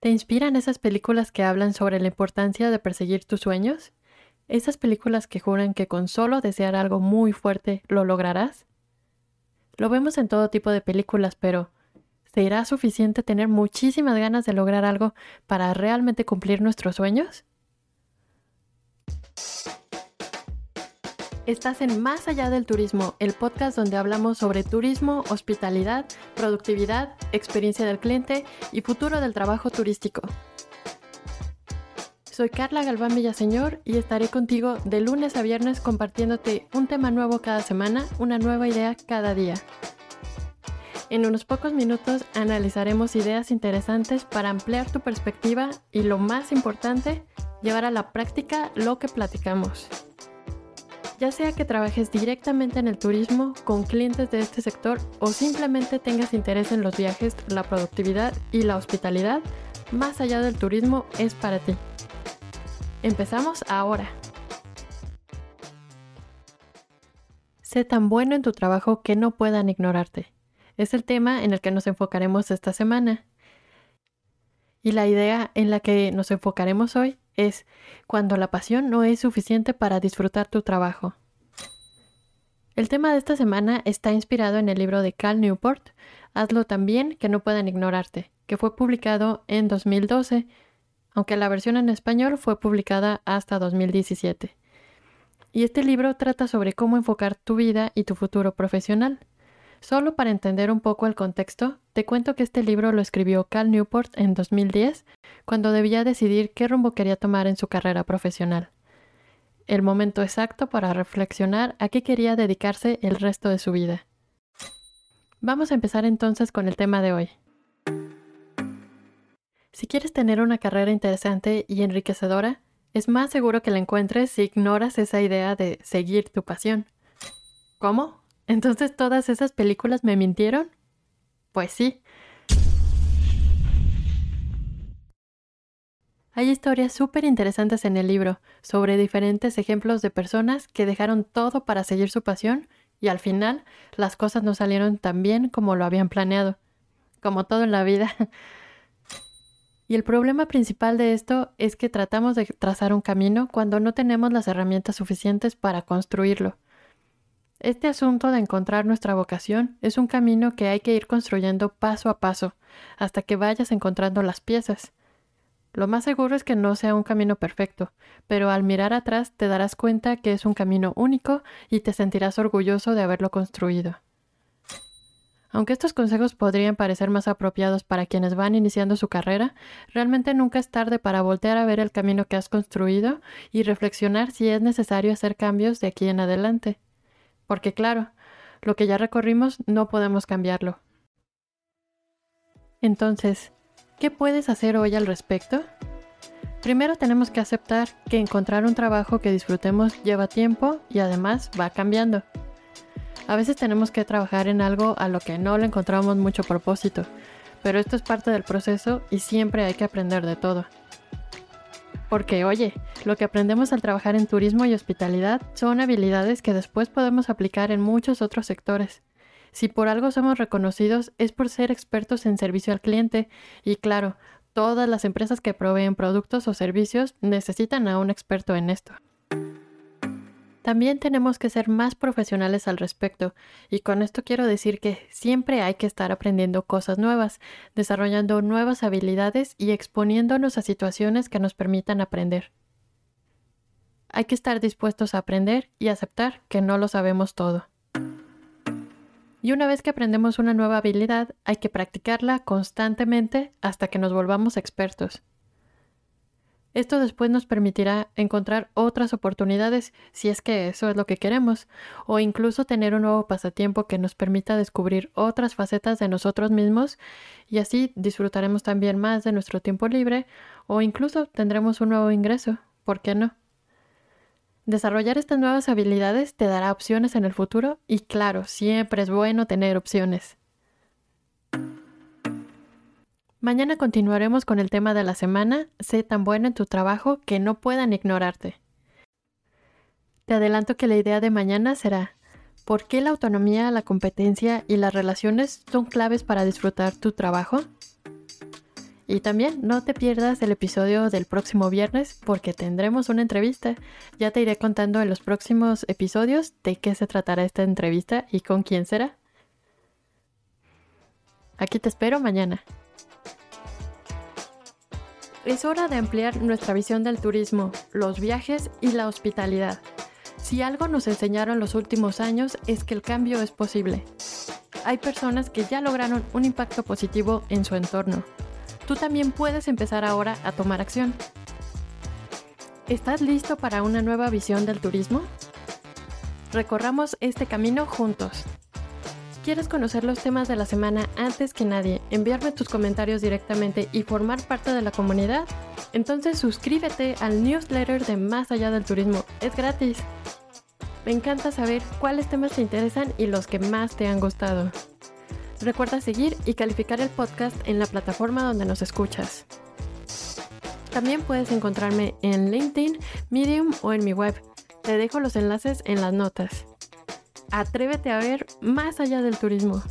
¿Te inspiran esas películas que hablan sobre la importancia de perseguir tus sueños? ¿Esas películas que juran que con solo desear algo muy fuerte lo lograrás? Lo vemos en todo tipo de películas, pero ¿será suficiente tener muchísimas ganas de lograr algo para realmente cumplir nuestros sueños? Estás en Más allá del turismo, el podcast donde hablamos sobre turismo, hospitalidad, productividad, experiencia del cliente y futuro del trabajo turístico. Soy Carla Galván Villaseñor y estaré contigo de lunes a viernes compartiéndote un tema nuevo cada semana, una nueva idea cada día. En unos pocos minutos analizaremos ideas interesantes para ampliar tu perspectiva y lo más importante, llevar a la práctica lo que platicamos. Ya sea que trabajes directamente en el turismo con clientes de este sector o simplemente tengas interés en los viajes, la productividad y la hospitalidad, más allá del turismo es para ti. Empezamos ahora. Sé tan bueno en tu trabajo que no puedan ignorarte. Es el tema en el que nos enfocaremos esta semana. Y la idea en la que nos enfocaremos hoy es cuando la pasión no es suficiente para disfrutar tu trabajo. El tema de esta semana está inspirado en el libro de Cal Newport, Hazlo también que no puedan ignorarte, que fue publicado en 2012, aunque la versión en español fue publicada hasta 2017. Y este libro trata sobre cómo enfocar tu vida y tu futuro profesional. Solo para entender un poco el contexto, te cuento que este libro lo escribió Cal Newport en 2010, cuando debía decidir qué rumbo quería tomar en su carrera profesional. El momento exacto para reflexionar a qué quería dedicarse el resto de su vida. Vamos a empezar entonces con el tema de hoy. Si quieres tener una carrera interesante y enriquecedora, es más seguro que la encuentres si ignoras esa idea de seguir tu pasión. ¿Cómo? ¿Entonces todas esas películas me mintieron? Pues sí. Hay historias súper interesantes en el libro sobre diferentes ejemplos de personas que dejaron todo para seguir su pasión y al final las cosas no salieron tan bien como lo habían planeado. Como todo en la vida. Y el problema principal de esto es que tratamos de trazar un camino cuando no tenemos las herramientas suficientes para construirlo. Este asunto de encontrar nuestra vocación es un camino que hay que ir construyendo paso a paso, hasta que vayas encontrando las piezas. Lo más seguro es que no sea un camino perfecto, pero al mirar atrás te darás cuenta que es un camino único y te sentirás orgulloso de haberlo construido. Aunque estos consejos podrían parecer más apropiados para quienes van iniciando su carrera, realmente nunca es tarde para voltear a ver el camino que has construido y reflexionar si es necesario hacer cambios de aquí en adelante porque claro, lo que ya recorrimos no podemos cambiarlo. Entonces, ¿qué puedes hacer hoy al respecto? Primero tenemos que aceptar que encontrar un trabajo que disfrutemos lleva tiempo y además va cambiando. A veces tenemos que trabajar en algo a lo que no le encontramos mucho propósito, pero esto es parte del proceso y siempre hay que aprender de todo. Porque, oye, lo que aprendemos al trabajar en turismo y hospitalidad son habilidades que después podemos aplicar en muchos otros sectores. Si por algo somos reconocidos es por ser expertos en servicio al cliente y claro, todas las empresas que proveen productos o servicios necesitan a un experto en esto. También tenemos que ser más profesionales al respecto, y con esto quiero decir que siempre hay que estar aprendiendo cosas nuevas, desarrollando nuevas habilidades y exponiéndonos a situaciones que nos permitan aprender. Hay que estar dispuestos a aprender y aceptar que no lo sabemos todo. Y una vez que aprendemos una nueva habilidad, hay que practicarla constantemente hasta que nos volvamos expertos. Esto después nos permitirá encontrar otras oportunidades si es que eso es lo que queremos, o incluso tener un nuevo pasatiempo que nos permita descubrir otras facetas de nosotros mismos y así disfrutaremos también más de nuestro tiempo libre o incluso tendremos un nuevo ingreso, ¿por qué no? Desarrollar estas nuevas habilidades te dará opciones en el futuro y claro, siempre es bueno tener opciones. Mañana continuaremos con el tema de la semana, sé tan bueno en tu trabajo que no puedan ignorarte. Te adelanto que la idea de mañana será, ¿por qué la autonomía, la competencia y las relaciones son claves para disfrutar tu trabajo? Y también no te pierdas el episodio del próximo viernes porque tendremos una entrevista. Ya te iré contando en los próximos episodios de qué se tratará esta entrevista y con quién será. Aquí te espero mañana. Es hora de ampliar nuestra visión del turismo, los viajes y la hospitalidad. Si algo nos enseñaron los últimos años es que el cambio es posible. Hay personas que ya lograron un impacto positivo en su entorno tú también puedes empezar ahora a tomar acción. ¿Estás listo para una nueva visión del turismo? Recorramos este camino juntos. ¿Quieres conocer los temas de la semana antes que nadie, enviarme tus comentarios directamente y formar parte de la comunidad? Entonces suscríbete al newsletter de Más allá del turismo. Es gratis. Me encanta saber cuáles temas te interesan y los que más te han gustado. Recuerda seguir y calificar el podcast en la plataforma donde nos escuchas. También puedes encontrarme en LinkedIn, Medium o en mi web. Te dejo los enlaces en las notas. Atrévete a ver más allá del turismo.